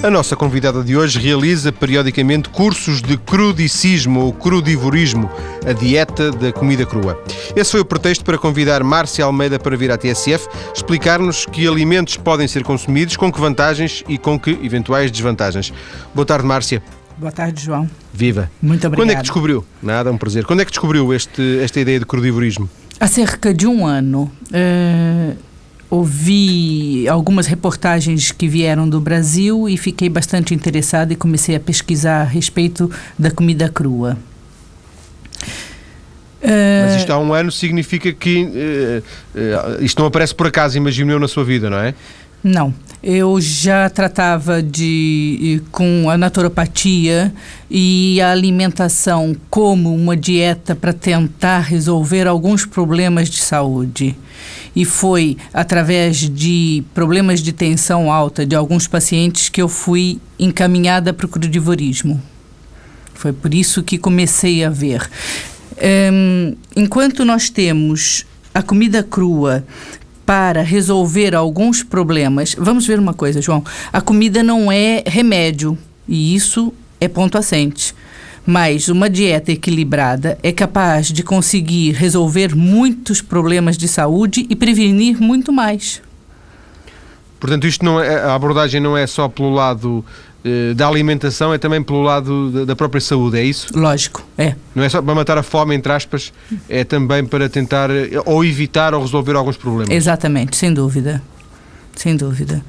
A nossa convidada de hoje realiza periodicamente cursos de crudicismo ou crudivorismo, a dieta da comida crua. Esse foi o pretexto para convidar Márcia Almeida para vir à TSF explicar-nos que alimentos podem ser consumidos, com que vantagens e com que eventuais desvantagens. Boa tarde, Márcia. Boa tarde, João. Viva. Muito obrigada. Quando é que descobriu? Nada, é um prazer. Quando é que descobriu este, esta ideia de crudivorismo? Há cerca de um ano. Uh ouvi algumas reportagens que vieram do Brasil e fiquei bastante interessada e comecei a pesquisar a respeito da comida crua. Mas isto há um ano significa que uh, uh, isto não aparece por acaso, imaginou na sua vida, não é? Não. Eu já tratava de com a naturopatia e a alimentação como uma dieta para tentar resolver alguns problemas de saúde. E foi através de problemas de tensão alta de alguns pacientes que eu fui encaminhada para o crudivorismo. Foi por isso que comecei a ver. Um, enquanto nós temos a comida crua para resolver alguns problemas. Vamos ver uma coisa, João. A comida não é remédio e isso é ponto assente. Mas uma dieta equilibrada é capaz de conseguir resolver muitos problemas de saúde e prevenir muito mais. Portanto, isto não é, a abordagem não é só pelo lado eh, da alimentação é também pelo lado da própria saúde, é isso? Lógico, é. Não é só para matar a fome, entre aspas, é também para tentar eh, ou evitar ou resolver alguns problemas. Exatamente, sem dúvida. Sem dúvida.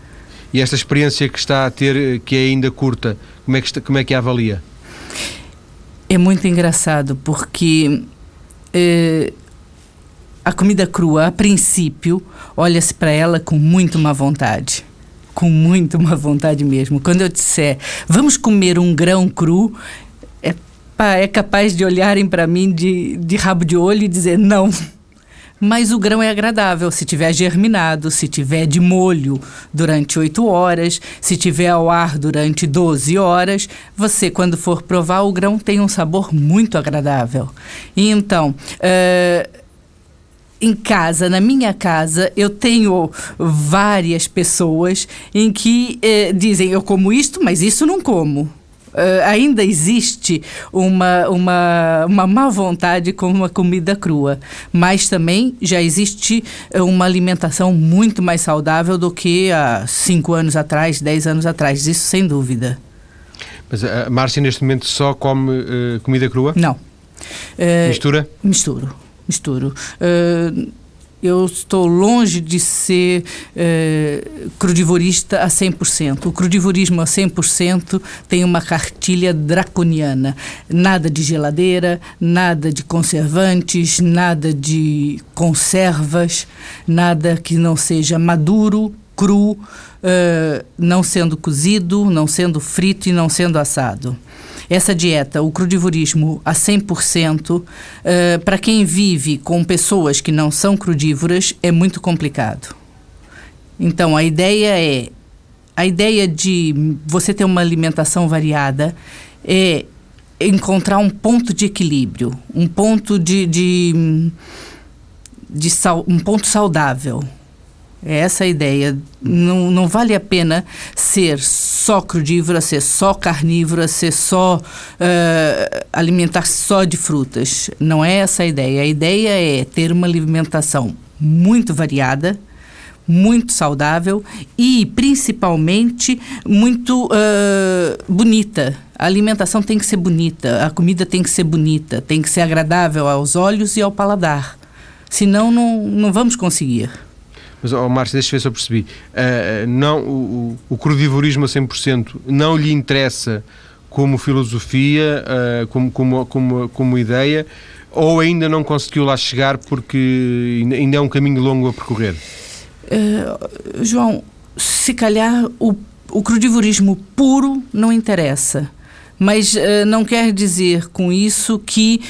E esta experiência que está a ter, eh, que é ainda curta, como é que, está, como é que a avalia? É muito engraçado porque eh, a comida crua, a princípio, olha-se para ela com muito má vontade com muito uma vontade mesmo. Quando eu disser, vamos comer um grão cru, é, é capaz de olharem para mim de, de rabo de olho e dizer não. Mas o grão é agradável se tiver germinado, se tiver de molho durante 8 horas, se tiver ao ar durante 12 horas. Você, quando for provar, o grão tem um sabor muito agradável. Então, uh, em casa, na minha casa, eu tenho várias pessoas em que eh, dizem eu como isto, mas isso não como. Uh, ainda existe uma, uma, uma má vontade com uma comida crua, mas também já existe uma alimentação muito mais saudável do que há cinco anos atrás, dez anos atrás, isso sem dúvida. Mas a Márcia neste momento só come uh, comida crua? Não. Uh, Mistura? Misturo misturo. Eu estou longe de ser uh, crudivorista a 100%. O crudivorismo a 100% tem uma cartilha draconiana. Nada de geladeira, nada de conservantes, nada de conservas, nada que não seja maduro, cru, uh, não sendo cozido, não sendo frito e não sendo assado. Essa dieta, o crudivorismo a 100%, uh, para quem vive com pessoas que não são crudívoras, é muito complicado. Então, a ideia é a ideia de você ter uma alimentação variada é encontrar um ponto de equilíbrio, um ponto de, de, de sal, um ponto saudável. É essa a ideia. Não, não vale a pena ser só crudívora, ser só carnívora, ser só uh, alimentar só de frutas. Não é essa a ideia. A ideia é ter uma alimentação muito variada, muito saudável e principalmente muito uh, bonita. A alimentação tem que ser bonita, a comida tem que ser bonita, tem que ser agradável aos olhos e ao paladar. Senão, não, não vamos conseguir. Mas, oh, Márcio, deixa eu ver se eu percebi. Uh, não, o, o crudivorismo a 100% não lhe interessa como filosofia, uh, como, como, como, como ideia, ou ainda não conseguiu lá chegar porque ainda é um caminho longo a percorrer? Uh, João, se calhar o, o crudivorismo puro não interessa. Mas uh, não quer dizer com isso que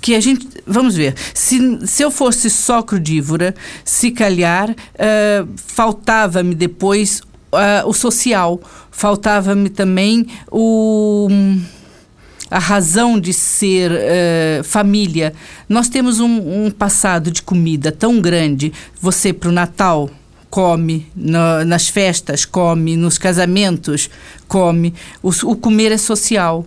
que a gente. Vamos ver. Se, se eu fosse só crudívora, se calhar uh, faltava-me depois uh, o social, faltava-me também o a razão de ser uh, família. Nós temos um, um, passado de comida tão grande. Você, para o Natal, come, no, nas festas come, nos casamentos come. O, o comer é social.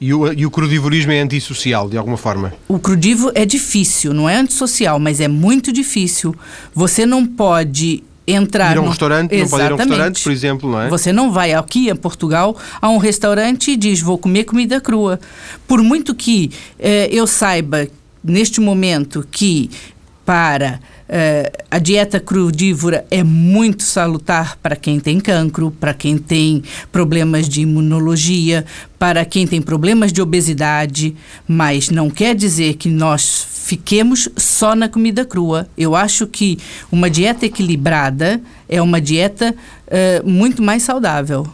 E o, e o crudivorismo é antissocial, de alguma forma? O crudivo é difícil, não é antissocial, mas é muito difícil. Você não pode entrar ir a um no... restaurante, Exatamente. não pode ir a um restaurante, por exemplo, não é? Você não vai aqui em Portugal a um restaurante e diz vou comer comida crua. Por muito que eh, eu saiba neste momento que para eh, a dieta crudívora é muito salutar para quem tem cancro, para quem tem problemas de imunologia, para quem tem problemas de obesidade, mas não quer dizer que nós fiquemos só na comida crua. Eu acho que uma dieta equilibrada é uma dieta eh, muito mais saudável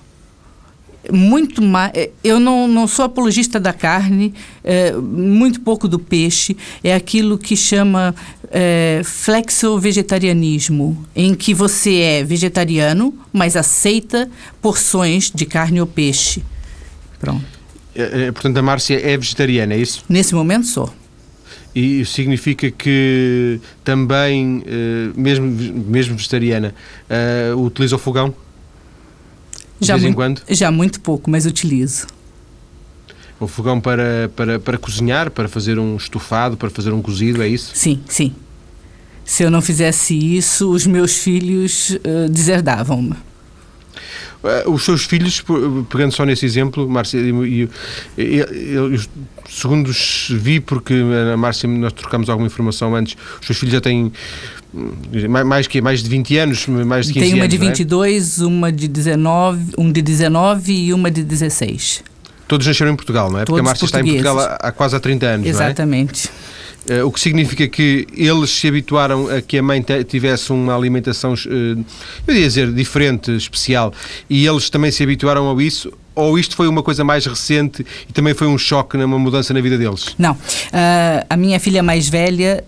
muito mais. Eu não, não sou apologista da carne, é, muito pouco do peixe. É aquilo que chama é, flexo-vegetarianismo, em que você é vegetariano, mas aceita porções de carne ou peixe. Pronto. É, é, portanto, a Márcia é vegetariana, é isso? Nesse momento sou. E significa que também, eh, mesmo, mesmo vegetariana, utiliza o fogão? De já vez muito, em quando? Já muito pouco, mas utilizo. O fogão para, para, para cozinhar, para fazer um estofado, para fazer um cozido, é isso? Sim, sim. Se eu não fizesse isso, os meus filhos uh, deserdavam-me. Uh, os seus filhos, pegando só nesse exemplo, Márcia, e, segundo vi, porque a Márcia nós trocamos alguma informação antes, os seus filhos já têm mais que mais de 20 anos, mais de 15 anos. Tem uma anos, de 22, é? uma de 19, um de 19 e uma de 16. Todos nasceram em Portugal, não é? Todos Porque a Márcia está em Portugal há, há, quase há 30 anos, Exatamente. não é? Uh, o que significa que eles se habituaram a que a mãe tivesse uma alimentação, uh, eu ia dizer, diferente, especial, e eles também se habituaram a isso? Ou isto foi uma coisa mais recente e também foi um choque, uma mudança na vida deles? Não. Uh, a minha filha mais velha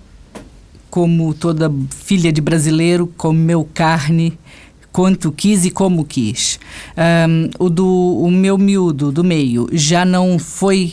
como toda filha de brasileiro, comeu carne quanto quis e como quis. Um, o, do, o meu miúdo do meio já não foi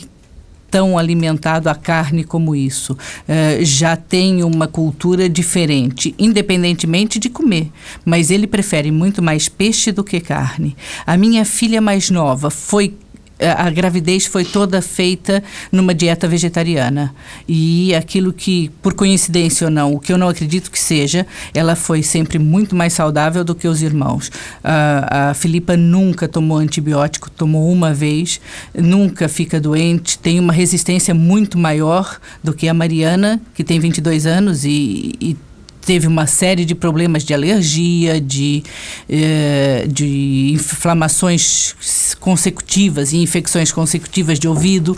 tão alimentado a carne como isso. Uh, já tem uma cultura diferente, independentemente de comer. Mas ele prefere muito mais peixe do que carne. A minha filha mais nova foi a gravidez foi toda feita numa dieta vegetariana. E aquilo que, por coincidência ou não, o que eu não acredito que seja, ela foi sempre muito mais saudável do que os irmãos. a Filipa nunca tomou antibiótico, tomou uma vez, nunca fica doente, tem uma resistência muito maior do que a Mariana, que tem 22 anos e, e teve uma série de problemas de alergia, de, eh, de inflamações consecutivas e infecções consecutivas de ouvido.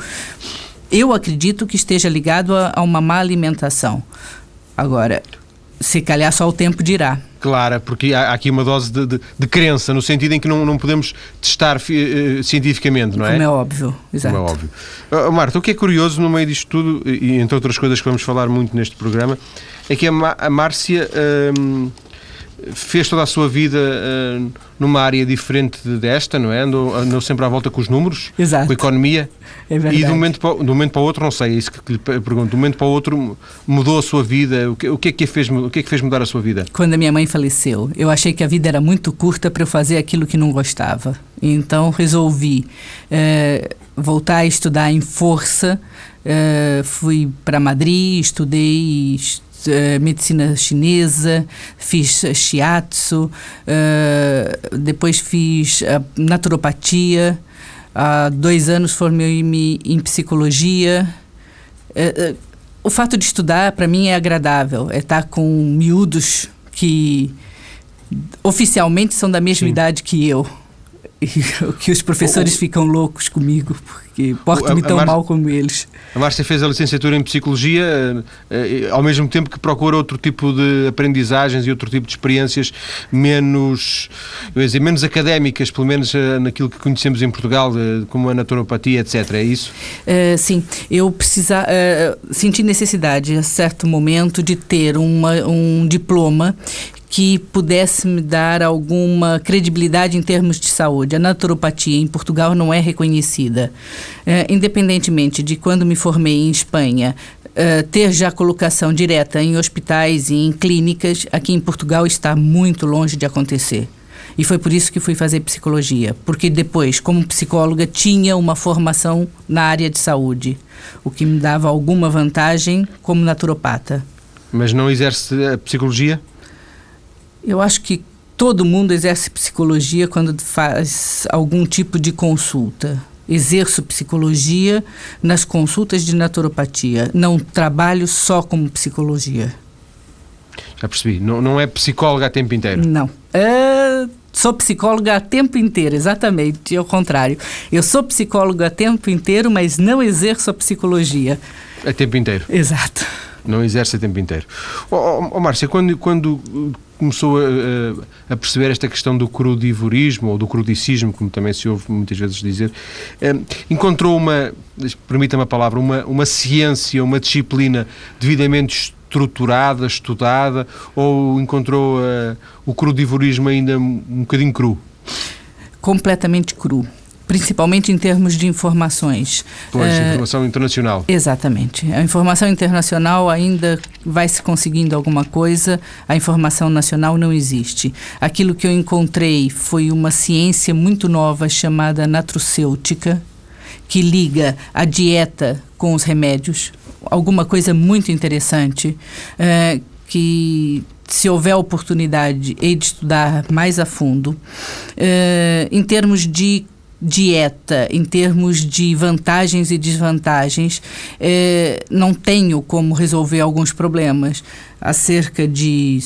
Eu acredito que esteja ligado a, a uma má alimentação. Agora, se calhar só o tempo dirá. Clara, porque há aqui uma dose de, de, de crença, no sentido em que não, não podemos testar uh, cientificamente, não é? Como é óbvio, exato. Como é óbvio. Uh, Marta, o que é curioso no meio disto tudo, e entre outras coisas que vamos falar muito neste programa, é que a, a Márcia uh, fez toda a sua vida uh, numa área diferente desta, não é? Andou, andou, sempre à volta com os números, Exato. com a economia. É. E de um, momento para, de um momento para o outro, não sei, é isso que lhe pergunto, de um momento para o outro mudou a sua vida. O que, o que, é, que fez, o que é que fez mudar a sua vida? Quando a minha mãe faleceu, eu achei que a vida era muito curta para eu fazer aquilo que não gostava. Então resolvi uh, voltar a estudar em força. Uh, fui para Madrid, estudei uh, medicina chinesa, fiz shiatsu, uh, depois fiz naturopatia, há dois anos formei-me em psicologia. o fato de estudar, para mim, é agradável, é estar com miúdos que oficialmente são da mesma Sim. idade que eu. que os professores o, ficam loucos comigo, porque porto-me tão mal como eles. A Márcia fez a licenciatura em Psicologia, eh, eh, ao mesmo tempo que procura outro tipo de aprendizagens e outro tipo de experiências menos, eu dizer, menos académicas, pelo menos eh, naquilo que conhecemos em Portugal, como a naturopatia, etc. É isso? Uh, sim, eu precisa, uh, senti necessidade, a certo momento, de ter uma, um diploma que pudesse me dar alguma credibilidade em termos de saúde. A naturopatia em Portugal não é reconhecida. É, independentemente de quando me formei em Espanha, uh, ter já colocação direta em hospitais e em clínicas, aqui em Portugal está muito longe de acontecer. E foi por isso que fui fazer psicologia, porque depois, como psicóloga, tinha uma formação na área de saúde, o que me dava alguma vantagem como naturopata. Mas não exerce a psicologia? Eu acho que todo mundo exerce psicologia quando faz algum tipo de consulta. Exerço psicologia nas consultas de naturopatia. Não trabalho só como psicologia. Já percebi. Não, não é psicóloga a tempo inteiro? Não. Uh, sou psicóloga a tempo inteiro, exatamente. Ao contrário. Eu sou psicóloga a tempo inteiro, mas não exerço a psicologia. A tempo inteiro? Exato. Não exerce a tempo inteiro. Oh, oh, oh Márcia, quando, quando começou a, a, perceber esta questão do crudivorismo ou do crudicismo, como também se ouve muitas vezes dizer, eh, encontrou uma, permita-me a palavra, uma, uma ciência, uma disciplina devidamente estruturada, estudada, ou encontrou uh, o crudivorismo ainda um bocadinho cru? Completamente cru principalmente em termos de informações. Pois, uh, informação internacional. Exatamente. A informação internacional ainda vai se conseguindo alguma coisa, a informação nacional não existe. Aquilo que eu encontrei foi uma ciência muito nova chamada natrocêutica, que liga a dieta com os remédios. Alguma coisa muito interessante. Uh, que se houver oportunidade, hei de estudar mais a fundo. Uh, em termos de dieta em termos de vantagens e desvantagens, é, não tenho como resolver alguns problemas. Há cerca de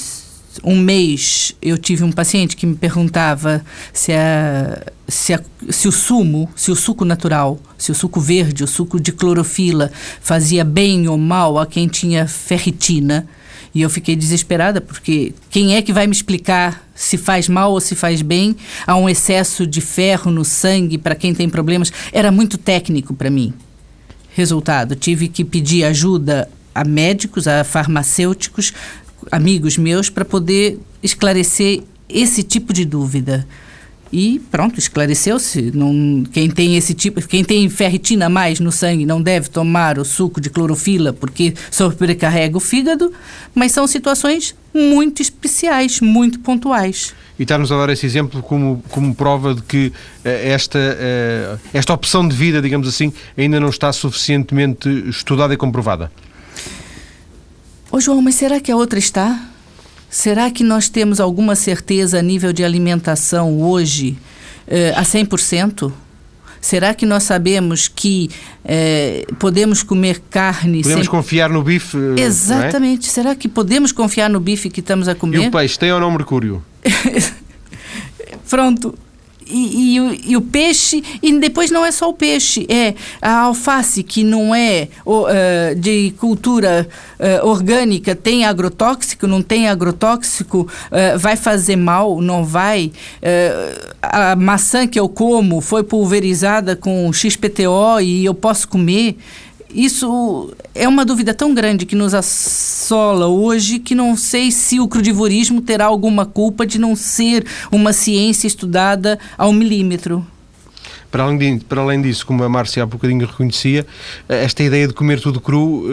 um mês eu tive um paciente que me perguntava se, a, se, a, se o sumo, se o suco natural, se o suco verde, o suco de clorofila fazia bem ou mal a quem tinha ferritina. E eu fiquei desesperada, porque quem é que vai me explicar se faz mal ou se faz bem? Há um excesso de ferro no sangue para quem tem problemas. Era muito técnico para mim. Resultado: tive que pedir ajuda a médicos, a farmacêuticos, amigos meus, para poder esclarecer esse tipo de dúvida. E pronto, esclareceu-se. Quem tem esse tipo, quem tem ferritina mais no sangue não deve tomar o suco de clorofila porque sobrecarrega o fígado, mas são situações muito especiais, muito pontuais. E está-nos a dar esse exemplo como, como prova de que uh, esta, uh, esta opção de vida, digamos assim, ainda não está suficientemente estudada e comprovada. Ô João, mas será que a outra está? Será que nós temos alguma certeza a nível de alimentação hoje eh, a 100%? Será que nós sabemos que eh, podemos comer carne? Podemos sem... confiar no bife? Eh, é? Exatamente. É? Será que podemos confiar no bife que estamos a comer? E o peixe tem ou não mercúrio? Pronto e, e, o, e, o, peixe, e depois não é só o peixe, é a alface que não é uh, de cultura uh, orgânica, tem agrotóxico, não tem agrotóxico, uh, vai fazer mal, não vai. a maçã que eu como foi pulverizada com XPTO e eu posso comer. Isso é uma dúvida tão grande que nos assola hoje que não sei se o crudivorismo terá alguma culpa de não ser uma ciência estudada ao milímetro. Para além, de, para além disso, como a Márcia há bocadinho reconhecia, esta ideia de comer tudo cru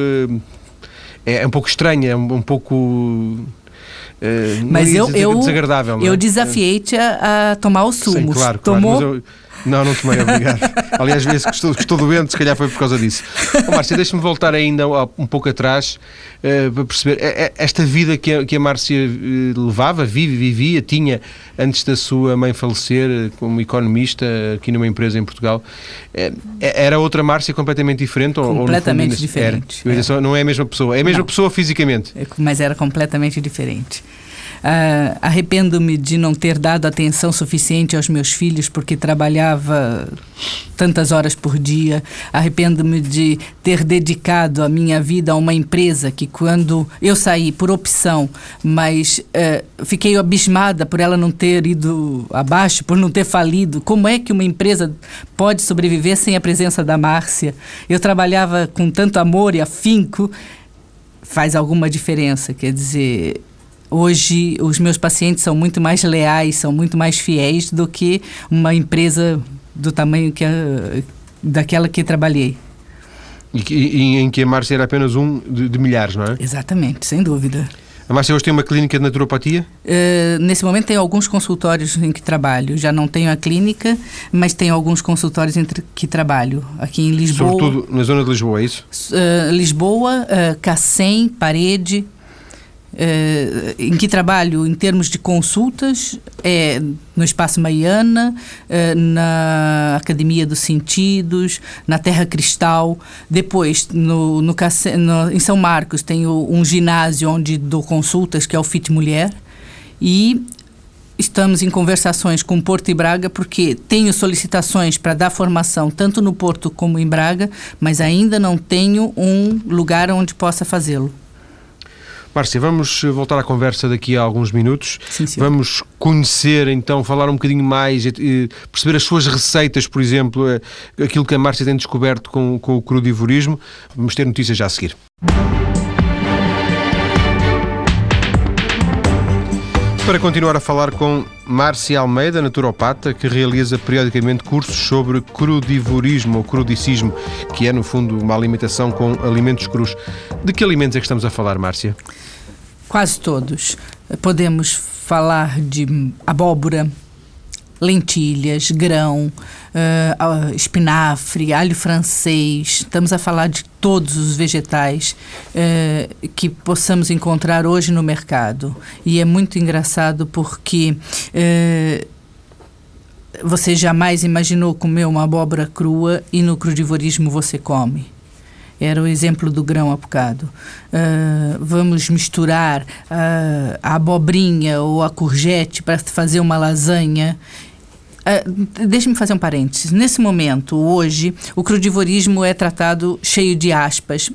eh, é um pouco estranha, é um, um pouco. Uh, mas eu, eu, desagradável. Eu é? desafiei-te a, a, tomar o sumo. Sim, claro, Tomou? Não, não tomei, obrigado. Aliás, vezes que estou, estou doente, se calhar foi por causa disso. Oh, Márcia, deixa-me voltar ainda um pouco atrás uh, para perceber uh, esta vida que a, que a Márcia uh, levava, vive, vivia, tinha antes da sua mãe falecer como economista aqui numa empresa em Portugal. era outra Márcia completamente diferente? Completamente ou, diferente. Era, é. Não é a mesma pessoa, é a mesma não. pessoa fisicamente. É, mas era completamente diferente. Uh, Arrependo-me de não ter dado atenção suficiente aos meus filhos porque trabalhava tantas horas por dia. Arrependo-me de ter dedicado a minha vida a uma empresa que, quando eu saí por opção, mas uh, fiquei abismada por ela não ter ido abaixo, por não ter falido. Como é que uma empresa pode sobreviver sem a presença da Márcia? Eu trabalhava com tanto amor e afinco faz alguma diferença. Quer dizer, Hoje, os meus pacientes são muito mais leais, são muito mais fiéis do que uma empresa do tamanho que a, daquela que trabalhei. E, e, em que a Márcia era apenas um de, de milhares, não é? Exatamente, sem dúvida. A Márcia hoje tem uma clínica de naturopatia? Uh, nesse momento tem alguns consultórios em que trabalho. Já não tenho a clínica, mas tenho alguns consultórios em que trabalho. Aqui em Lisboa. Sobretudo na zona de Lisboa, é isso? Uh, Lisboa, uh, Cacém, Parede, Uh, em que trabalho em termos de consultas é no Espaço Maiana, uh, na Academia dos Sentidos, na Terra Cristal. Depois, no, no, no, em São Marcos, tenho um ginásio onde dou consultas, que é o Fit Mulher. E estamos em conversações com Porto e Braga, porque tenho solicitações para dar formação tanto no Porto como em Braga, mas ainda não tenho um lugar onde possa fazê-lo. Márcia, vamos voltar à conversa daqui a alguns minutos. Sim, vamos conhecer, então, falar um bocadinho mais, perceber as suas receitas, por exemplo, eh, aquilo que a Márcia tem descoberto com, com o crudivorismo. Vamos ter notícias já a seguir. Para continuar a falar com Márcia Almeida, naturopata, que realiza periodicamente cursos sobre crudivorismo ou crudicismo, que é, no fundo, uma alimentação com alimentos crus. De que alimentos é que estamos a falar, Márcia? Quase todos. Podemos falar de abóbora, lentilhas, grão, uh, espinafre, alho francês. Estamos a falar de todos os vegetais uh, que possamos encontrar hoje no mercado. E é muito engraçado porque uh, você jamais imaginou comer uma abóbora crua e no crudivorismo você come. Era o exemplo do grão a bocado. Uh, vamos misturar uh, a abobrinha ou a courgette para fazer uma lasanha Uh, Deixe-me fazer um parênteses. Nesse momento, hoje, o crudivorismo é tratado cheio de aspas,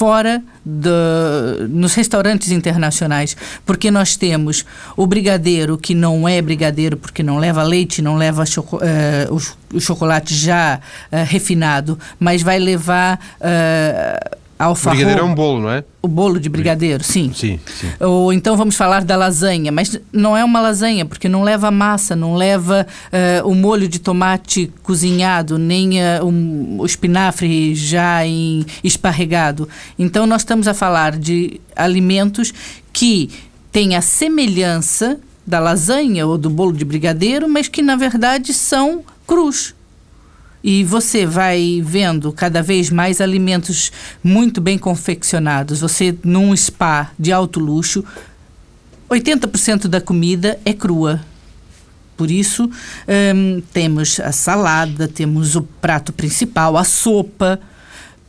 fora de, nos restaurantes internacionais, porque nós temos o brigadeiro que não é brigadeiro porque não leva leite, não leva choco, uh, o, o, chocolate já uh, refinado, mas vai levar alfarroba. Brigadeiro é um bolo, não é? O bolo de brigadeiro, sim. Sim, sim. Ou então vamos falar da lasanha, mas não é uma lasanha, porque não leva massa, não leva uh, o molho de tomate cozinhado, nem uh, um, o espinafre já em, esparregado. Então nós estamos a falar de alimentos que têm a semelhança da lasanha ou do bolo de brigadeiro, mas que na verdade são crus e você vai vendo cada vez mais alimentos muito bem confeccionados. Você, num spa de alto luxo, 80% da comida é crua. Por isso, hum, temos a salada, temos o prato principal, a sopa,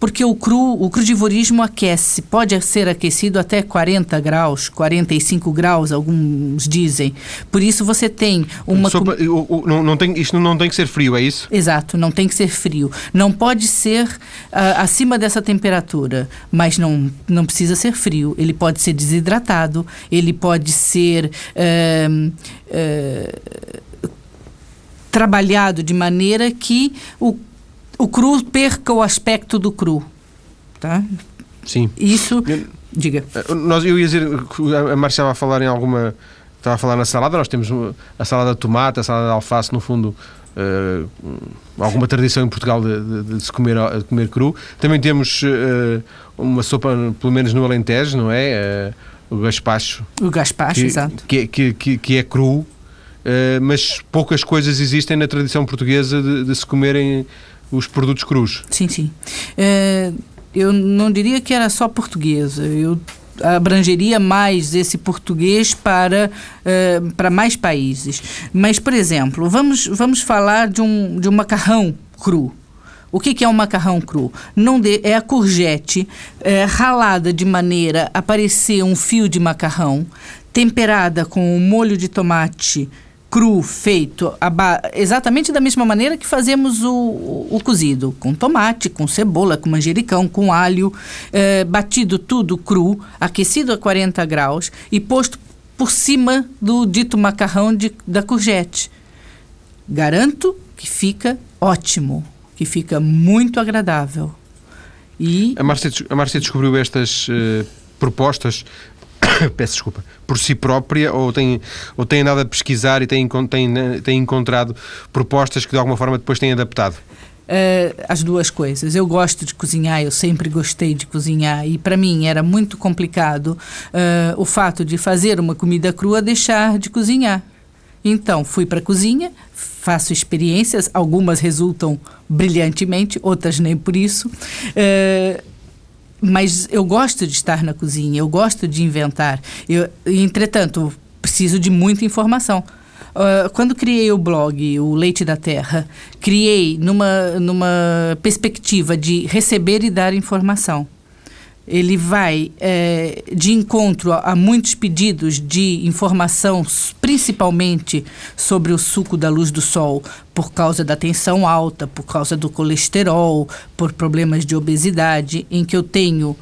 porque o cru, o crudivorismo aquece, pode ser aquecido até 40 graus, 45 graus, alguns dizem. Por isso você tem uma Sopa, com... não, não tem, isto não tem que ser frio, é isso? Exato, não tem que ser frio. Não pode ser uh, acima dessa temperatura, mas não, não precisa ser frio. Ele pode ser desidratado, ele pode ser uh, uh, trabalhado de maneira que o o cru perca o aspecto do cru. Tá? Sim. Isso. Diga. Eh, nós, eu ia dizer, a Marcia estava a falar em alguma. Estava a falar na salada, nós temos a salada de tomate, a salada de alface, no fundo, uh, alguma tradição em Portugal de, de, de, se comer, de comer cru. Também temos uh, uma sopa, pelo menos no Alentejo, não é? Uh, o gaspacho. O gaspacho, que, exato. Que, que, que, que é cru, mas poucas coisas existem na tradição portuguesa de, de se comerem os produtos crus. Sim, sim. É, eu não diria que era só portuguesa. Eu abrangeria mais esse português para, uh, para mais países. Mas, por exemplo, vamos, vamos falar de um, de um macarrão cru. O que, que é um macarrão cru? Não de, é a courgette é, ralada de maneira a parecer um fio de macarrão, temperada com um molho de tomate cru feito exatamente da mesma maneira que fazemos o, o, cozido, com tomate, com cebola, com manjericão, com alho, é, batido tudo cru, aquecido a 40 graus e posto por cima do dito macarrão de, da courgette. Garanto que fica ótimo, que fica muito agradável. E... A Márcia, a Márcia descobriu estas uh, propostas peço desculpa, por si própria ou tem, ou tem andado a pesquisar e tem, tem, encontrado propostas que de alguma forma depois têm adaptado? uh, as duas coisas. Eu gosto de cozinhar, eu sempre gostei de cozinhar e para mim era muito complicado uh, o fato de fazer uma comida crua deixar de cozinhar. Então fui para a cozinha, faço experiências, algumas resultam brilhantemente, outras nem por isso. Uh, mas eu gosto de estar na cozinha, eu gosto de inventar. Eu, entretanto, preciso de muita informação. Uh, quando criei o blog, o Leite da Terra, criei numa, numa perspectiva de receber e dar informação. Ele vai é, de encontro a, a, muitos pedidos de informação, principalmente sobre o suco da luz do sol, por causa da tensão alta, por causa do colesterol, por problemas de obesidade, em que eu tenho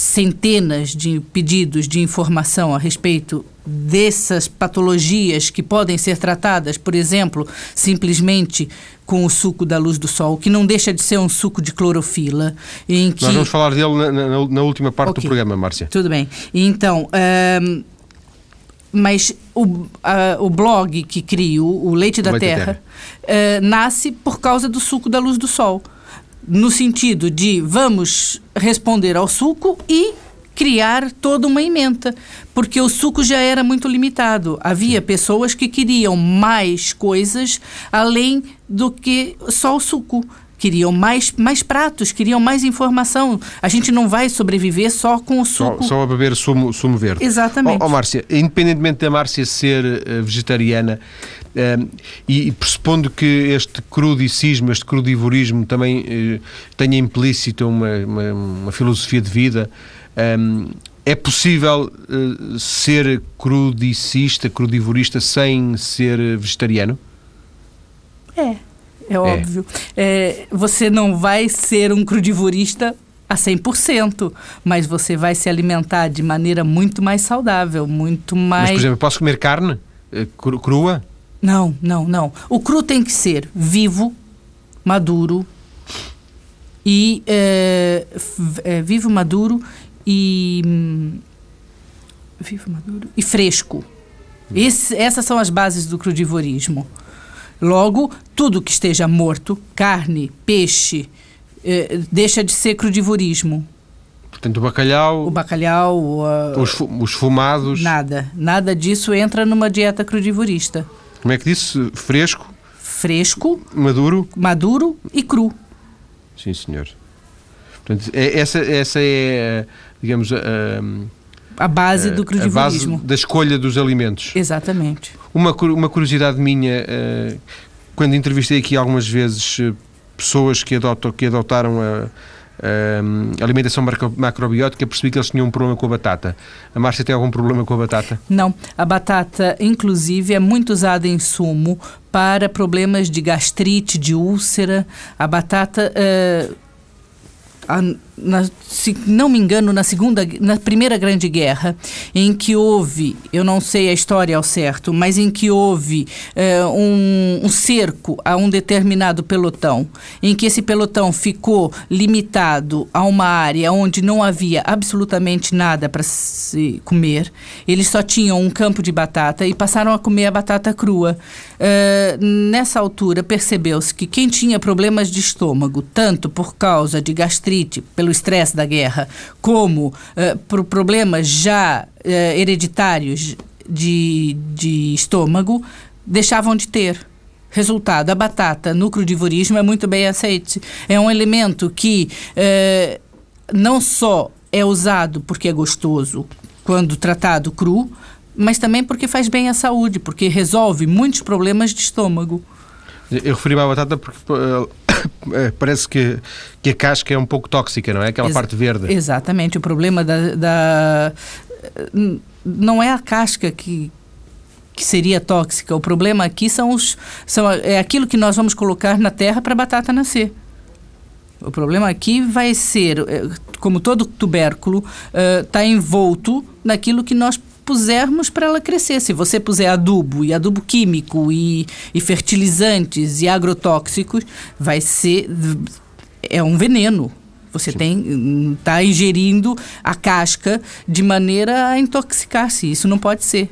centenas de pedidos de informação a respeito dessas patologias que podem ser tratadas, por exemplo, simplesmente com o suco da luz do sol, que não deixa de ser um suco de clorofila. Em que... Nós vamos falar dele na, na, na última parte okay. do programa, Márcia. Tudo bem. Então, mas o, uh, o blog que crio, o Leite da Leite Terra, terra. Uh, nasce por causa do suco da luz do sol no sentido de vamos responder ao suco e criar toda uma emenda, porque o suco já era muito limitado. Havia pessoas que queriam mais coisas além do que só o suco. Queriam mais, mais pratos, queriam mais informação. A gente não vai sobreviver só com o suco. Só, só a beber sumo, sumo verde. Exatamente. Ó oh, oh, Márcia, independentemente da Márcia ser uh, vegetariana, uh, e, pressupondo que este crudicismo, este crudivorismo também uh, tenha implícito uma, uma, uma, filosofia de vida, um, é possível ser crudicista, crudivorista sem ser vegetariano? É. É, é óbvio. É, você não vai ser um crudivorista a 100%, mas você vai se alimentar de maneira muito mais saudável, muito mais... Mas, por exemplo, posso comer carne eh, crua? Não, não, não. O cru tem que ser vivo, maduro e... É, é, vivo, maduro e... Hum, vivo, maduro e fresco. Esse, essas são as bases do crudivorismo. Logo, tudo que esteja morto, carne, peixe, eh, deixa de ser crudivorismo. Portanto, o bacalhau. O bacalhau. Uh, os, os fumados. Nada. Nada disso entra numa dieta crudivorista. Como é que disse? Fresco? Fresco. Maduro? Maduro e cru. Sim, senhor. Portanto, é, essa, essa é, digamos, a, a base do. A base da escolha dos alimentos. Exatamente. Uma, uma curiosidade minha, uh, quando entrevistei aqui algumas vezes uh, pessoas que, adotam, que adotaram a, a alimentação macrobiótica, percebi que eles tinham um problema com a batata. A Márcia tem algum problema com a batata? Não. A batata, inclusive, é muito usada em sumo para problemas de gastrite, de úlcera. A batata. Uh, a, na, se não me engano, na segunda, na primeira grande guerra, em que houve, eu não sei a história ao certo, mas em que houve eh, um, um, cerco a um determinado pelotão, em que esse pelotão ficou limitado a uma área onde não havia absolutamente nada para se comer, eles só tinham um campo de batata e passaram a comer a batata crua. Uh, nessa altura, percebeu-se que quem tinha problemas de estômago, tanto por causa de gastrite, pelo pelo estresse da guerra, como uh, por problemas já uh, hereditários de, de estômago, deixavam de ter. Resultado, a batata no crudivorismo é muito bem aceite. É um elemento que uh, não só é usado porque é gostoso quando tratado cru, mas também porque faz bem à saúde, porque resolve muitos problemas de estômago. Eu referi-me à batata porque parece que, que a casca é um pouco tóxica, não é? Aquela Ex parte verde. Exatamente. O problema da, da. Não é a casca que, que seria tóxica. O problema aqui são os, são, é aquilo que nós vamos colocar na terra para a batata nascer. O problema aqui vai ser, é, como todo tubérculo, está uh, envolto naquilo que nós pusermos para ela crescer. Se você puser adubo e adubo químico e, e fertilizantes e agrotóxicos, vai ser é um veneno. Você tem está ingerindo a casca de maneira a intoxicar-se. Isso não pode ser.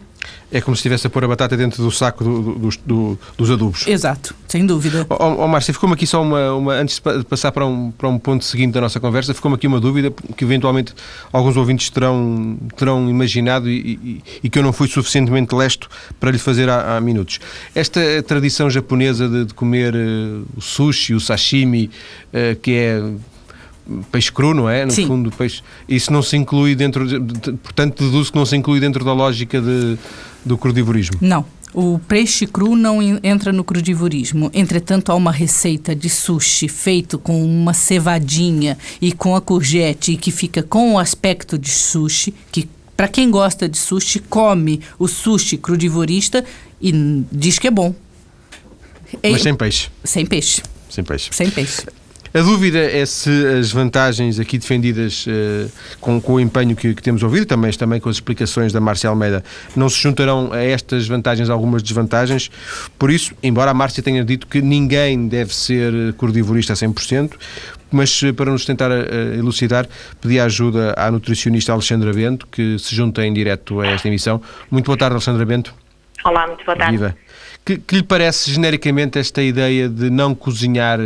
É como se estivesse a pôr a batata dentro do saco do, do, do, dos adubos. Exato, sem dúvida. Ó oh, oh, Márcia, ficou-me aqui só uma, uma. Antes de passar para um, para um ponto seguinte da nossa conversa, ficou-me aqui uma dúvida que eventualmente alguns ouvintes terão, terão imaginado e, e, e que eu não fui suficientemente lesto para lhe fazer há, há minutos. Esta tradição japonesa de, de comer uh, o sushi, o sashimi, uh, que é peixe cru, não é? No Sim. fundo, peixe. Isso não se inclui dentro. De, de, portanto, deduzo que não se inclui dentro da lógica de, do crudivorismo. Não. O peixe cru não entra no crudivorismo. Entretanto, há uma receita de sushi feito com uma cevadinha e com a courgette que fica com o aspecto de sushi, que para quem gosta de sushi, come o sushi crudivorista e diz que é bom. Mas sem peixe. Sem peixe. Sem peixe. Sem peixe. A dúvida é se as vantagens aqui defendidas uh, com, com, o empenho que, que, temos ouvido, também, também com as explicações da Márcia Almeida, não se juntarão a estas vantagens algumas desvantagens. Por isso, embora a Márcia tenha dito que ninguém deve ser cordivorista a 100%, mas eh, para nos tentar uh, elucidar, pedi ajuda à nutricionista Alexandra Bento, que se junta em direto a esta emissão. Muito boa tarde, Alexandra Bento. Olá, muito boa tarde. Viva. Que, que lhe parece genericamente esta ideia de não cozinhar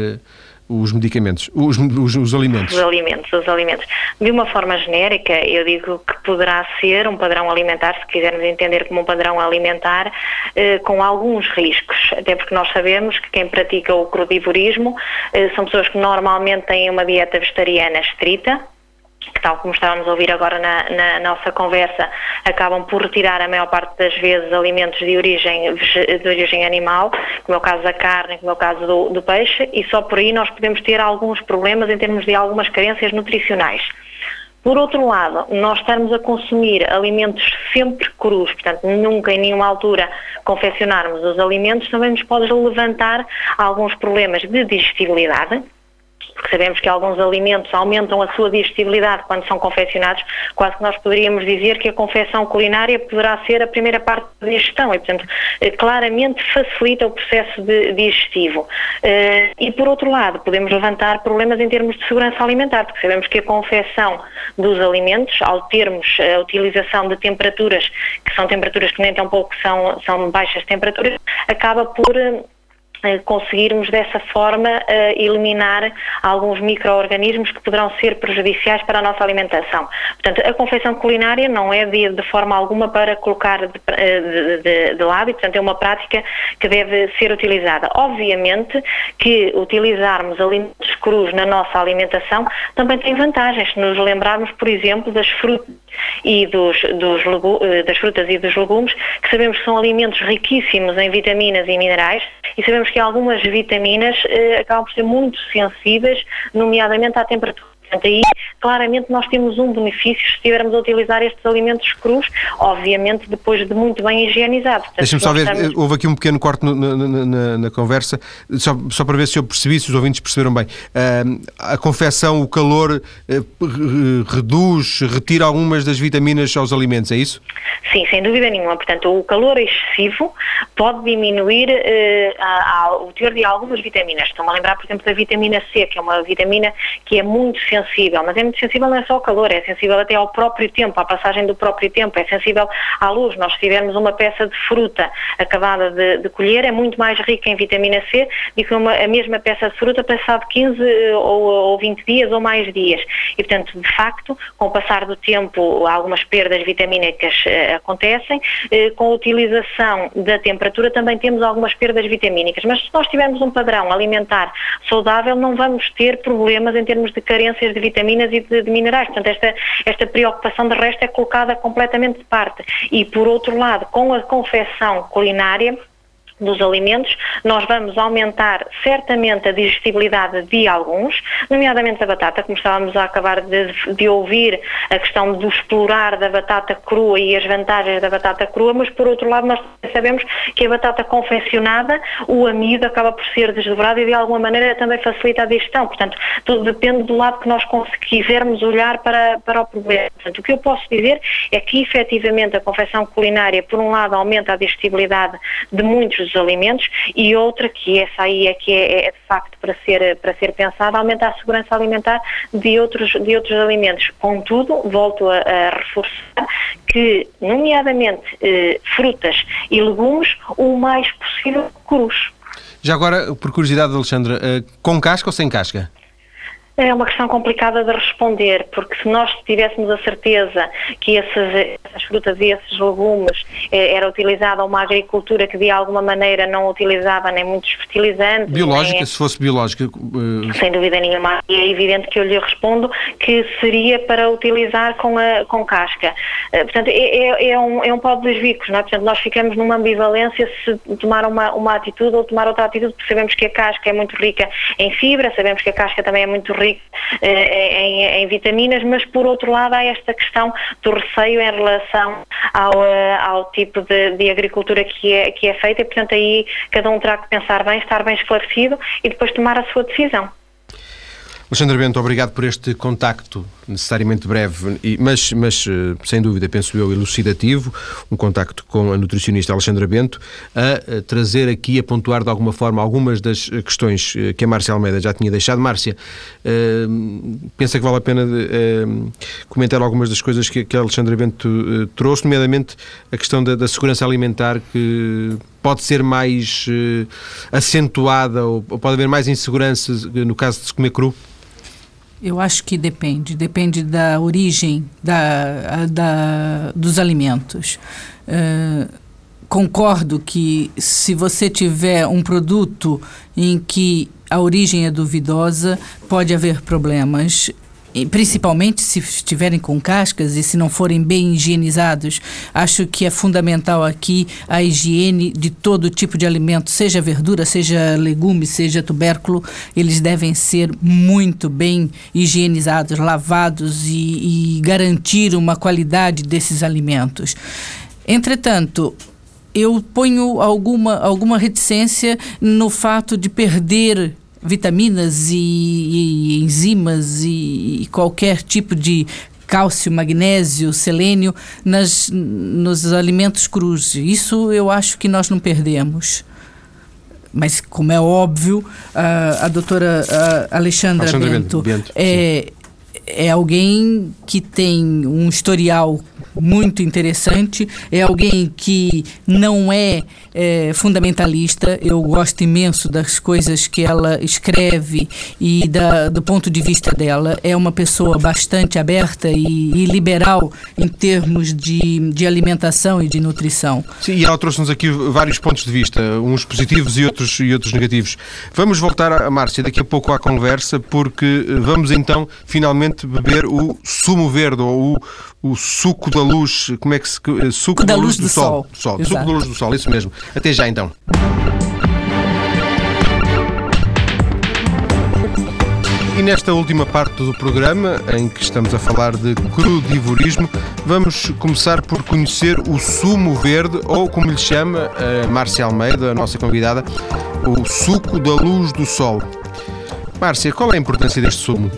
os medicamentos, os, os, os, alimentos? Os alimentos, os alimentos. De uma forma genérica, eu digo que poderá ser um padrão alimentar, se quisermos entender como um padrão alimentar, eh, com alguns riscos, até porque nós sabemos que quem pratica o crudivorismo eh, são pessoas que normalmente têm uma dieta vegetariana estrita, que tal como estávamos a ouvir agora na, na, nossa conversa, acabam por retirar a maior parte das vezes alimentos de origem, de origem animal, como é o caso da carne, como é o caso do, do peixe, e só por aí nós podemos ter alguns problemas em termos de algumas carências nutricionais. Por outro lado, nós estarmos a consumir alimentos sempre crus, portanto, nunca em nenhuma altura confeccionarmos os alimentos, também nos pode levantar alguns problemas de digestibilidade, porque sabemos que alguns alimentos aumentam a sua digestibilidade quando são confeccionados, quase que nós poderíamos dizer que a confecção culinária poderá ser a primeira parte da digestão e, portanto, eh, claramente facilita o processo digestivo. Eh, e, por outro lado, podemos levantar problemas em termos de segurança alimentar, porque sabemos que a confecção dos alimentos, ao termos a utilização de temperaturas, que são temperaturas que nem tão pouco são, são baixas temperaturas, acaba por eh, conseguirmos dessa forma uh, eliminar alguns micro-organismos que poderão ser prejudiciais para a nossa alimentação. Portanto, a confecção culinária não é de, de forma alguma para colocar de, eh, de, de, lado e, portanto, é uma prática que deve ser utilizada. Obviamente que utilizarmos alimentos crus na nossa alimentação também tem vantagens. Se nos lembrarmos, por exemplo, das frutas e dos, dos, eh, das frutas e dos legumes, que sabemos que são alimentos riquíssimos em vitaminas e minerais e sabemos que algumas vitaminas eh, acabam por ser muito sensíveis, nomeadamente à temperatura Portanto, aí claramente nós temos um benefício se estivermos a utilizar estes alimentos crus, obviamente depois de muito bem higienizados. Deixa-me só ver, estamos... houve aqui um pequeno corte no, na, na, na, conversa, só, só para ver se eu percebi, se os ouvintes perceberam bem. Uh, a confecção, o calor uh, reduz, retira algumas das vitaminas aos alimentos, é isso? Sim, sem dúvida nenhuma. Portanto, o calor excessivo pode diminuir uh, a, a, o teor de algumas vitaminas. Estão a lembrar, por exemplo, da vitamina C, que é uma vitamina que é muito sensível sensível, mas é muito sensível não é só ao calor, é sensível até ao próprio tempo, à passagem do próprio tempo, é sensível à luz. Nós se tivermos uma peça de fruta acabada de, de colher, é muito mais rica em vitamina C do que uma, a mesma peça de fruta passado 15 eh, ou, ou 20 dias ou mais dias. E, portanto, de facto, com o passar do tempo, algumas perdas vitamínicas uh, acontecem. Uh, com a utilização da temperatura também temos algumas perdas vitamínicas. Mas se nós tivermos um padrão alimentar saudável, não vamos ter problemas em termos de carências de vitaminas e de, de, minerais. Portanto, esta, esta preocupação de resto é colocada completamente de parte. E, por outro lado, com a confecção culinária, dos alimentos, nós vamos aumentar certamente a digestibilidade de alguns, nomeadamente da batata, como estávamos a acabar de, de, ouvir a questão do explorar da batata crua e as vantagens da batata crua, mas por outro lado nós sabemos que a batata confeccionada, o amido acaba por ser desdobrado e de alguma maneira também facilita a digestão. Portanto, tudo depende do lado que nós quisermos olhar para, para o problema. Portanto, o que eu posso dizer é que efetivamente a confecção culinária, por um lado, aumenta a digestibilidade de muitos dos alimentos e outra que essa aí é que é, é de facto para ser, para ser pensada, aumentar a segurança alimentar de outros, de outros alimentos. Contudo, volto a, a reforçar que, nomeadamente eh, frutas e legumes, o mais possível crus. Já agora, por curiosidade, Alexandra, eh, com casca ou sem casca? É uma questão complicada de responder, porque se nós tivéssemos a certeza que essas, essas frutas e esses legumes eh, era utilizada uma agricultura que de alguma maneira não utilizava nem muitos fertilizantes. Biológica, nem... se fosse biológica. Uh... Sem dúvida nenhuma. E é evidente que eu lhe respondo que seria para utilizar com, a, com casca. Uh, portanto, é, é, é, um, é um pau dos bicos, não é? Portanto, nós ficamos numa ambivalência se tomar uma, uma atitude ou tomar outra atitude, porque sabemos que a casca é muito rica em fibra, sabemos que a casca também é muito rica rico eh, em, em, vitaminas, mas por outro lado há esta questão do receio em relação ao, eh, ao tipo de, de, agricultura que é, que é feita e, portanto, aí cada um terá que pensar bem, estar bem esclarecido e depois tomar a sua decisão. Alexandre Bento, obrigado por este contacto, necessariamente breve, mas, mas eh, sem dúvida, penso eu, elucidativo, um contacto com a nutricionista Alexandra Bento, a trazer aqui, a pontuar de alguma forma algumas das questões eh, que a Márcia Almeida já tinha deixado. Márcia, eh, pensa que vale a pena comentar algumas das coisas que, a Alexandra Bento trouxe, nomeadamente a questão da, da segurança alimentar que pode ser mais acentuada ou pode haver mais insegurança no caso de se comer cru? Eu acho que depende, depende da origem da, da, dos alimentos. Uh, concordo que se você tiver um produto em que a origem é duvidosa, pode haver problemas principalmente se estiverem com cascas e se não forem bem higienizados. Acho que é fundamental aqui a higiene de todo tipo de alimento, seja verdura, seja legume, seja tubérculo, eles devem ser muito bem higienizados, lavados e, e garantir uma qualidade desses alimentos. Entretanto, eu ponho alguma, alguma reticência no fato de perder vitaminas e, e enzimas e, e qualquer tipo de cálcio, magnésio, selênio nas, nos alimentos crus. Isso eu acho que nós não perdemos. Mas, como é óbvio, a, a doutora a Alexandra, Alexandra Bento, Bento é, é alguém que tem um historial muito interessante, é alguém que não é, é, fundamentalista. Eu gosto imenso das coisas que ela escreve e da, do ponto de vista dela. É uma pessoa bastante aberta e, e liberal em termos de, de alimentação e de nutrição. Sim, e ela trouxe-nos aqui vários pontos de vista, uns positivos e outros, e outros negativos. Vamos voltar a Márcia daqui a pouco à conversa, porque vamos então finalmente beber o sumo verde ou o, o suco da luz, como é que se. Eh, suco da, da luz, luz, do, do sol. sol. sol. Suco da luz do sol, isso mesmo. Até já então. E nesta última parte do programa, em que estamos a falar de crudivorismo, vamos começar por conhecer o sumo verde, ou como lhe chama a Márcia Almeida, a nossa convidada, o suco da luz do sol. Márcia, qual é a importância deste sumo?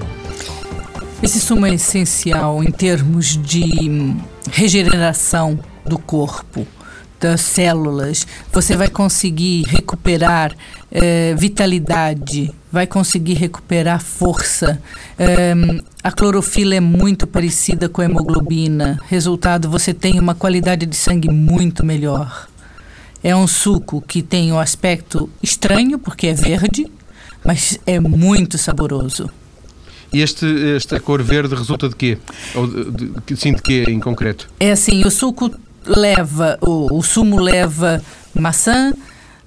Esse sumo é essencial em termos de regeneração do corpo, das células. Você vai conseguir recuperar eh, vitalidade, vai conseguir recuperar força. Eh, a clorofila é muito parecida com a hemoglobina. Resultado, você tem uma qualidade de sangue muito melhor. É um suco que tem o um aspecto estranho, porque é verde, mas é muito saboroso. E este, esta cor verde resulta de quê? Ou de, de, sim, de quê em concreto? É assim, o suco leva, o, o sumo leva maçã.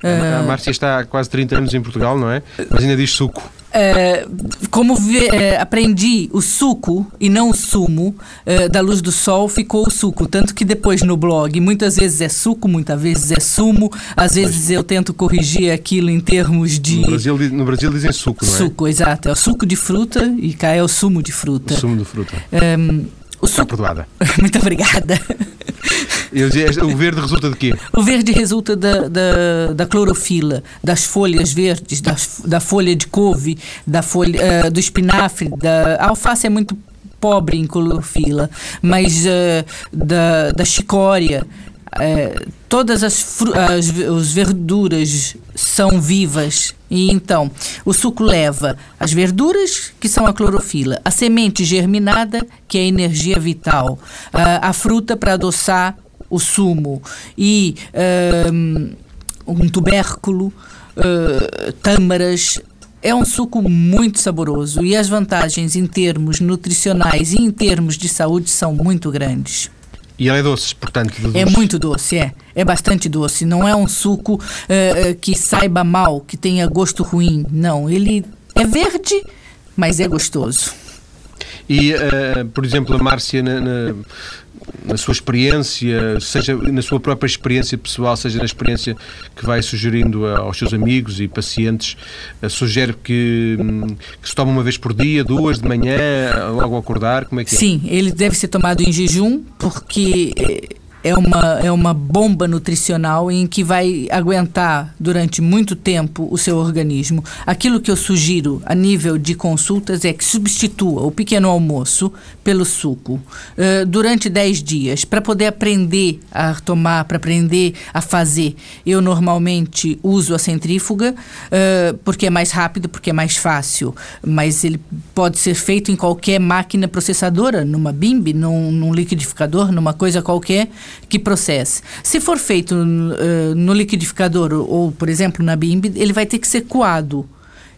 A, a Márcia está há quase 30 anos em Portugal, não é? Mas ainda diz suco. É, como vê, é, aprendi o suco e não o sumo é, da luz do sol, ficou o suco. Tanto que depois no blog, muitas vezes é suco, muitas vezes é sumo. Às vezes eu tento corrigir aquilo em termos de. No Brasil, no Brasil dizem suco, não é? Suco, exato. É o suco de fruta e cá é o sumo de fruta. O sumo de fruta. Um, o Está perdoada. Muito obrigada. o verde resulta de quê? O verde resulta da, da, da clorofila, das folhas verdes, das, da folha de couve, da folha, uh, do espinafre. Da, a alface é muito pobre em clorofila, mas uh, da, da chicória, é, todas as, as, as verduras são vivas e então o suco leva as verduras que são a clorofila, a semente germinada que é a energia vital, a, a fruta para adoçar o sumo e um, um tubérculo, uh, tâmaras, é um suco muito saboroso e as vantagens em termos nutricionais e em termos de saúde são muito grandes. E ele é doce, portanto. É muito doce, é. É bastante doce. Não é um suco uh, que saiba mal, que tenha gosto ruim. Não, ele é verde, mas é gostoso. E, uh, por exemplo, a Márcia, na, na, na, sua experiência, seja na sua própria experiência pessoal, seja na experiência que vai sugerindo aos seus amigos e pacientes, uh, sugere que, um, que, se toma uma vez por dia, duas de manhã, logo ao acordar? Como é que é? Sim, ele deve ser tomado em jejum, porque é uma, é uma bomba nutricional em que vai aguentar durante muito tempo o seu organismo. Aquilo que eu sugiro a nível de consultas é que substitua o pequeno almoço pelo suco uh, durante 10 dias para poder aprender a tomar, para aprender a fazer. Eu normalmente uso a centrífuga uh, porque é mais rápido, porque é mais fácil, mas ele pode ser feito em qualquer máquina processadora, numa BIMB, num, num liquidificador, numa coisa qualquer que processe. Se for feito uh, no liquidificador ou, por exemplo, na BIMB, ele vai ter que ser coado,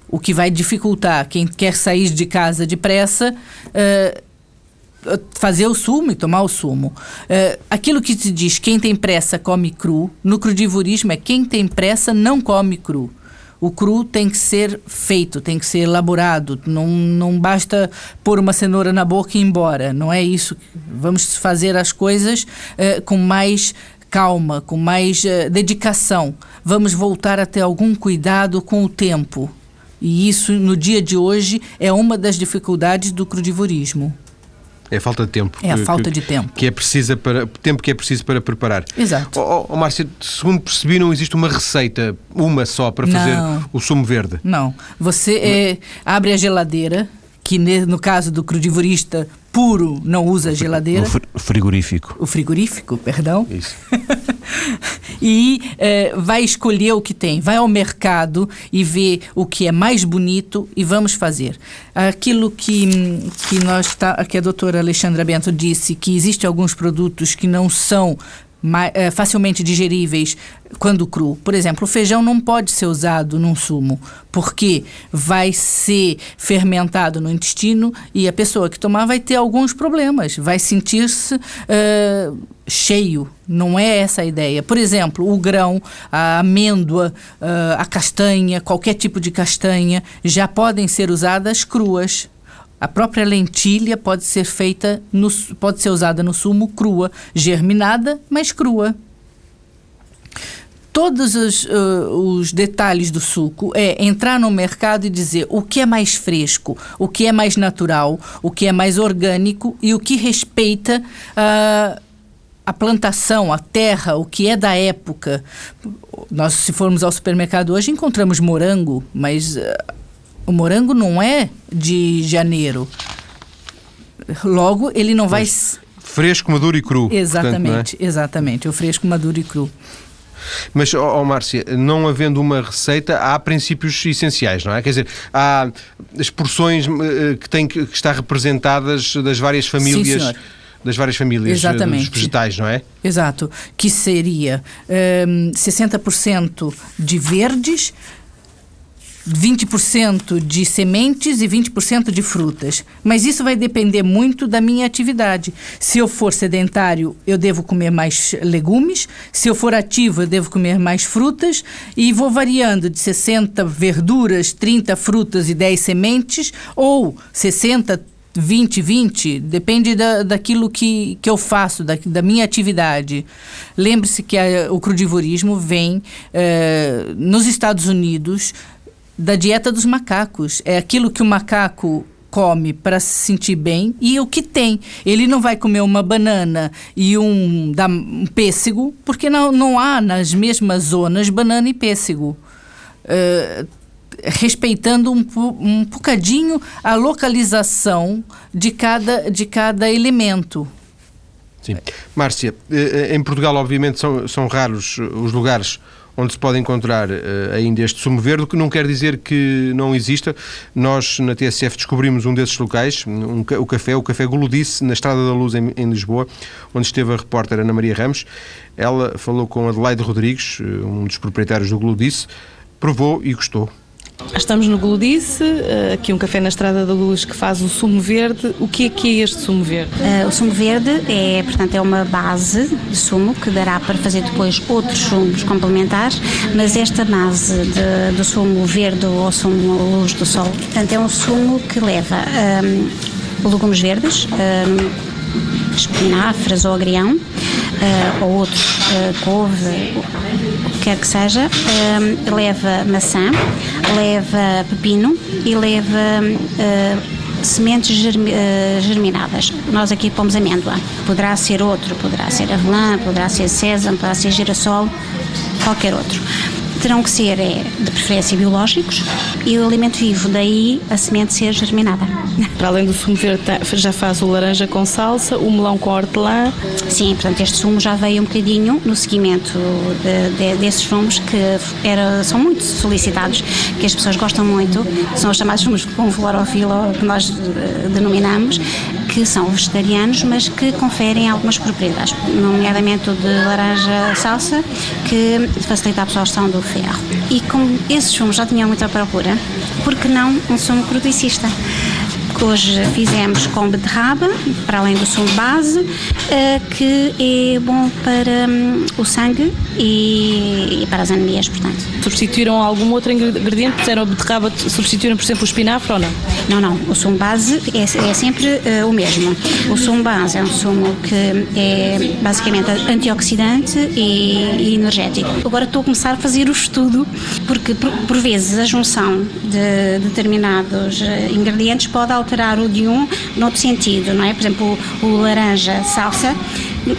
o que vai dificultar quem quer sair de casa depressa. Uh, fazer o sumo e tomar o sumo. Uh, aquilo que se diz quem tem pressa come cru, no crudivorismo é quem tem pressa não come cru. O cru tem que ser feito, tem que ser elaborado. Não, não basta pôr uma cenoura na boca e ir embora. Não é isso. Vamos fazer as coisas uh, com mais calma, com mais uh, dedicação. Vamos voltar a ter algum cuidado com o tempo. E isso, no dia de hoje, é uma das dificuldades do crudivorismo. É a falta de tempo. É a que, falta de tempo. Que é precisa para, tempo que é preciso para preparar. Exato. Oh, oh, Márcia, segundo percebi, não existe uma receita, uma só, para fazer não. o sumo verde. Não. Você é, abre a geladeira, que no caso do crudivorista puro não usa geladeira. O frigorífico. O frigorífico, perdão. Isso. e é, vai escolher o que tem, vai ao mercado e ver o que é mais bonito e vamos fazer. Aquilo que, que, nós tá, que a doutora Alexandra Bento disse, que existem alguns produtos que não são é, facilmente digeríveis quando cru. Por exemplo, o feijão não pode ser usado num sumo, porque vai ser fermentado no intestino e a pessoa que tomar vai ter alguns problemas, vai sentir-se uh, cheio. Não é essa a ideia. Por exemplo, o grão, a amêndoa, uh, a castanha, qualquer tipo de castanha, já podem ser usadas cruas. A própria lentilha pode ser feita, no, pode ser usada no sumo crua, germinada, mas crua. Todos os, uh, os, detalhes do suco é entrar no mercado e dizer o que é mais fresco, o que é mais natural, o que é mais orgânico e o que respeita uh, a plantação, a terra, o que é da época. Nós, se formos ao supermercado hoje, encontramos morango, mas uh, o morango não é de janeiro. Logo, ele não vai. Fresco, maduro e cru. Exatamente, portanto, é? exatamente. O fresco, maduro e cru. Mas, oh, oh, Márcia, não havendo uma receita, há princípios essenciais, não é? Quer dizer, há as porções uh, que têm que, que estar representadas das várias famílias. Sim, das várias famílias eh, Exatamente. dos vegetais, não é? Exato. Que seria um, ehm, 60% de verdes, 20% de sementes e 20% de frutas. Mas isso vai depender muito da minha atividade. Se eu for sedentário, eu devo comer mais legumes. Se eu for ativo, eu devo comer mais frutas. E vou variando de 60 verduras, 30 frutas e 10 sementes, ou 60 20, 20, depende da, daquilo que, que eu faço, da, da minha atividade. Lembre-se que a, o crudivorismo vem eh, nos Estados Unidos da dieta dos macacos. É aquilo que o macaco come para se sentir bem e o que tem. Ele não vai comer uma banana e um, um pêssego, porque não, não há nas mesmas zonas banana e pêssego. Uh, respeitando um, um bocadinho a localização de cada, de cada elemento. Sim. Márcia, eh, em Portugal, obviamente, são, são raros os lugares onde se pode encontrar uh, ainda este sumo verde, o que não quer dizer que não exista. Nós, na TSF, descobrimos um desses locais, um, o café, o Café Guludice, na Estrada da Luz, em, em, Lisboa, onde esteve a repórter Ana Maria Ramos. Ela falou com Adelaide Rodrigues, eh, um dos proprietários do Guludice, provou e gostou. Estamos no Gludice, eh, aqui um café na Estrada da Luz que faz o sumo verde. O que é que é este sumo verde? Uh, o sumo verde é, portanto, é uma base de sumo que dará para fazer depois outros sumos complementares, mas esta base de, do sumo verde ou sumo luz do sol, portanto, é um sumo que leva um, ehm, legumes verdes, um, ehm, espinafres ou agrião, uh, ou outros, uh, couve, o que quer que seja, uh, leva maçã, leva pepino e leva sementes germinadas. Nós aqui pomos amêndoa. Poderá ser outro, poderá ser avelã, poderá ser sésamo, poderá ser girassol, qualquer outro terão que ser é, de preferência biológicos e o alimento vivo, daí a semente ser germinada. Para além do sumo verde, já faz o laranja com salsa, o melão com hortelã? Sim, portanto, este sumo já veio um bocadinho no seguimento de, de, desses sumos que era, são muito solicitados, que as pessoas gostam muito, são os chamados sumos com florofila, que nós eh, denominamos, que são vegetarianos, mas que conferem algumas propriedades, nomeadamente o de laranja salsa, que facilita a absorção do ferro. E como esses sumos já tinham muita procura, por que não um sumo cruticista? Hoje fizemos com beterraba, para além do sumo base, eh, que é bom para hum, o sangue e para as anemias, portanto. Substituíram algum outro ingrediente? A beterraba, substituíram, por exemplo, o espinafre ou não? Não, não. O sumo base é, é sempre uh, o mesmo. O sumo base é um sumo que é basicamente antioxidante e, e energético. Agora estou a começar a fazer o estudo, porque por, por vezes a junção de determinados eh, ingredientes pode alterar alterar o de um noutro sentido, não é? Por exemplo, o, o laranja salsa,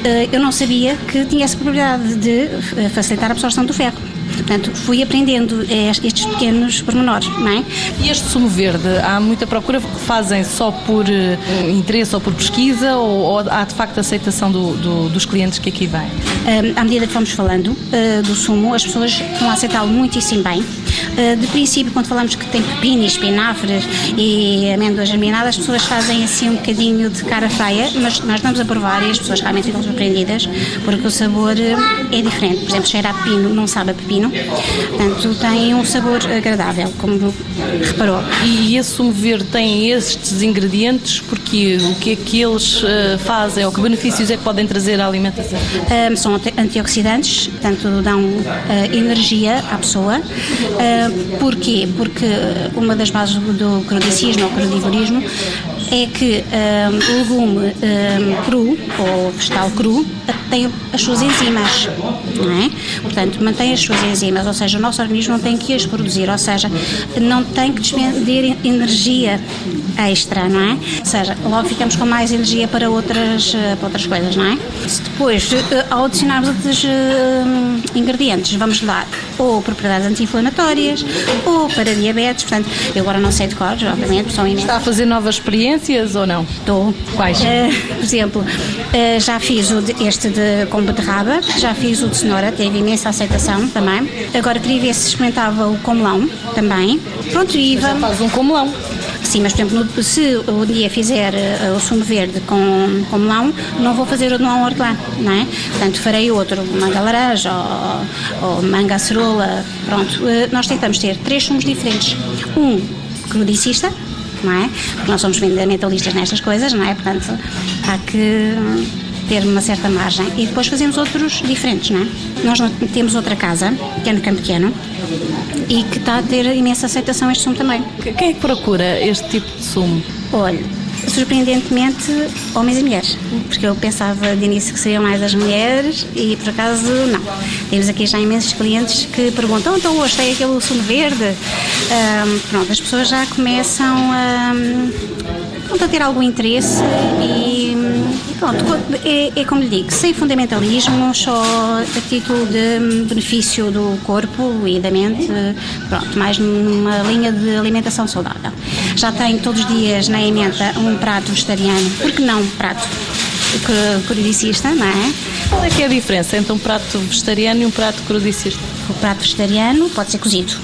eh, eu não sabia que tinha essa probabilidade de eh, facilitar a absorção do ferro. Portanto, fui aprendendo estes pequenos pormenores, não é? E este sumo verde, há muita procura? Fazem só por uh, interesse ou por pesquisa ou, ou, há de facto aceitação do, do, dos clientes que aqui vêm? À medida que vamos falando do sumo, as pessoas estão a aceitá-lo muitíssimo bem. Uh, de princípio, quando falamos que tem pepino e espinafres e amêndoas germinadas, as pessoas fazem assim um bocadinho de cara feia, mas nós damos a provar e as pessoas realmente ficam surpreendidas porque o sabor é diferente. Por exemplo, cheira a pepino, não sabe a pepino, Portanto, tem um sabor agradável, como reparou. E esse sumo verde tem estes ingredientes porque o que é que eles uh, fazem ou que benefícios é que podem trazer à alimentação? Um, são antioxidantes, portanto dão uh, energia à pessoa. Uh, porquê? Porque uma das bases do crodicismo ou crodivorismo é que um, o legume um, cru ou vegetal cru tem as suas enzimas, não é? Portanto, mantém as suas enzimas, ou seja, o nosso organismo não tem que as produzir, ou seja, não tem que despender energia extra, não é? Ou seja, logo ficamos com mais energia para outras, eh, para outras coisas, não é? Se depois, eh, ao adicionarmos outros uh, ingredientes, vamos dar ou propriedades anti-inflamatórias ou para diabetes, portanto, eu agora não sei de cor, obviamente, são imensas. Está a fazer novas experiências ou não? Estou. Quais? Uh, por exemplo, uh, já fiz o de, este de com beterraba, já fiz o de cenoura, teve imensa aceitação também. Agora queria ver se experimentava o com melão também. Pronto, e vamos... Já faz um com melão. Sim, mas por exemplo, se o dia fizer uh, o sumo verde com, com melão, não vou fazer o de melão hortelã, não é? Portanto, farei outro, manga laranja ou, ou manga acerola, pronto. Uh, nós tentamos ter três sumos diferentes. Um crudicista, não é? Porque nós somos fundamentalistas nestas coisas, não é? Portanto, há que ter uma certa margem e depois fazemos outros diferentes, não é? Nós temos outra casa, que é no Campo Pequeno, e que está a ter imensa aceitação este sumo também. Quem é que procura este tipo de sumo? Olha, surpreendentemente, homens e mulheres, porque eu pensava de início que seriam mais as mulheres e por acaso não. Temos aqui já imensos clientes que perguntam: então hoje tem aquele sumo verde? Um, pronto, as pessoas já começam a, a ter algum interesse e Pronto, é, é, como lhe digo, sem fundamentalismo, só a título de benefício do corpo e da mente, pronto, mais numa linha de alimentação saudável. Já tenho todos os dias na emenda um prato vegetariano, porque não um prato crudicista, não é? Qual é que é a diferença entre um prato vegetariano e um prato crudicista? O prato vegetariano pode ser cozido,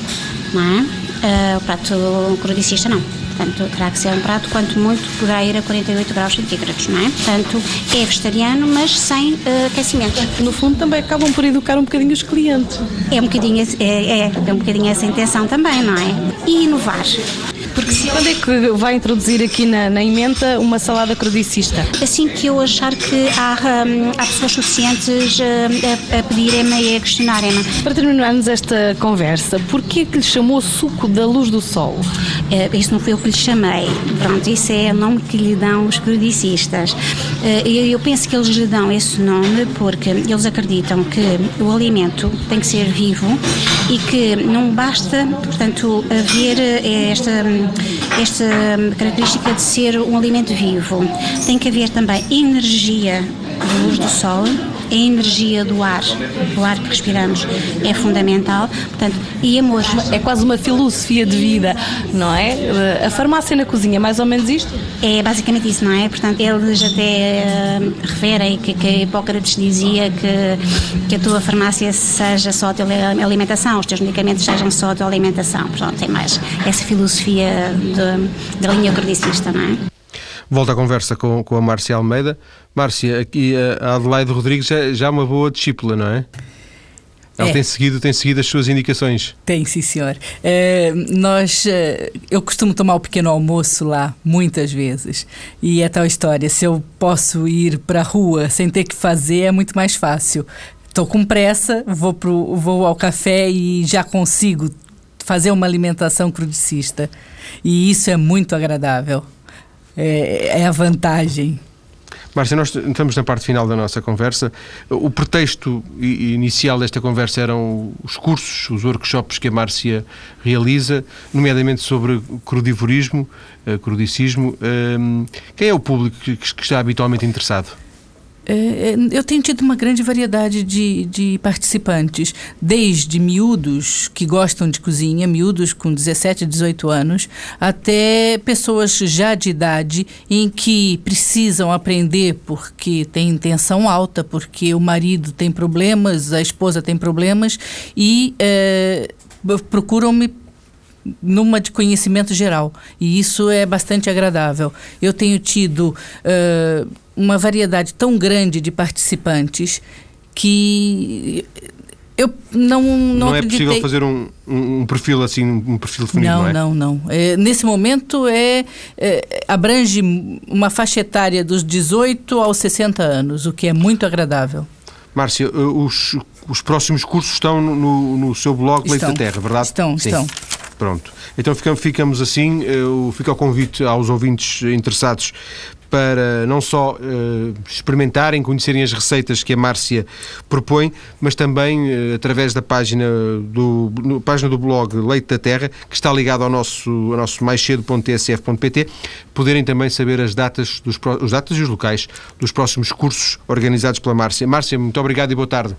não é? Uh, o prato crudicista não. Portanto, terá que ser um prato, quanto muito, poderá ir a 48 graus centígrados, não é? Portanto, é vegetariano, mas sem uh, aquecimento. No fundo, também acabam por educar um bocadinho os clientes. É um bocadinho, é, é, é um bocadinho essa intenção também, não é? E inovar. Porque quando é que vai introduzir aqui na, na emenda uma salada crudicista? Assim que eu achar que há, hum, há pessoas suficientes a, a pedirem-me e a questionarem-me. Para terminarmos esta conversa, porquê que lhe chamou suco da luz do sol? É, isso não foi eu que lhe chamei. Pronto, isso é o nome que lhe dão os crudicistas. É, eu penso que eles lhe dão esse nome porque eles acreditam que o alimento tem que ser vivo e que não basta, portanto, haver eh, esta esta característica de ser um alimento vivo. Tem que haver também energia de luz do sol a energia do ar, o ar que respiramos é fundamental, portanto, e amor. É quase uma filosofia de vida, não é? A farmácia na cozinha, mais ou menos isto? É basicamente isso, não é? Portanto, eles até uh, referem que, que Hipócrates dizia que, que a tua farmácia seja só de alimentação, os teus medicamentos sejam só de alimentação. Portanto, tem mais essa filosofia da linha cordicista, não é? Volto à conversa com, com a Márcia Almeida. Márcia, aqui a Adelaide Rodrigues já, já é uma boa discípula, não é? Ela é. tem, seguido, tem seguido as suas indicações. Tem, sim, senhor. Uh, nós, uh, eu costumo tomar o pequeno almoço lá, muitas vezes. E é tal história: se eu posso ir para a rua sem ter que fazer, é muito mais fácil. Estou com pressa, vou, pro, vou ao café e já consigo fazer uma alimentação crudicista. E isso é muito agradável é, é a vantagem. Márcia, nós estamos na parte final da nossa conversa. O pretexto inicial desta conversa eram os cursos, os workshops que a Márcia realiza, nomeadamente sobre crudivorismo, eh, crudicismo. Ehm, quem é o público que está habitualmente interessado? É, é, eu tenho tido uma grande variedade de, de participantes, desde miúdos que gostam de cozinha, miúdos com 17, 18 anos, até pessoas já de idade em que precisam aprender porque tem intenção alta, porque o marido tem problemas, a esposa tem problemas e é, procuram-me numa de conhecimento geral. E isso é bastante agradável. Eu tenho tido uh, uma variedade tão grande de participantes que eu não não, não é possível fazer um, um, perfil assim um perfil definido não não é? não não é, nesse momento é, é, abrange uma faixa etária dos 18 aos 60 anos o que é muito agradável Márcia eh, os, os próximos cursos estão no, no seu blog Leite da Terra verdade estão Sim. estão Pronto. Então ficamos, assim. Eu fico ao convite aos ouvintes interessados para não só uh, experimentarem, conhecerem as receitas que a Márcia propõe, mas também uh, através da página do, no, página do blog Leite da Terra, que está ligado ao nosso, ao nosso maiscedo.tsf.pt, poderem também saber as datas, dos, os datas e os locais dos próximos cursos organizados pela Márcia. Márcia, muito obrigado e boa tarde.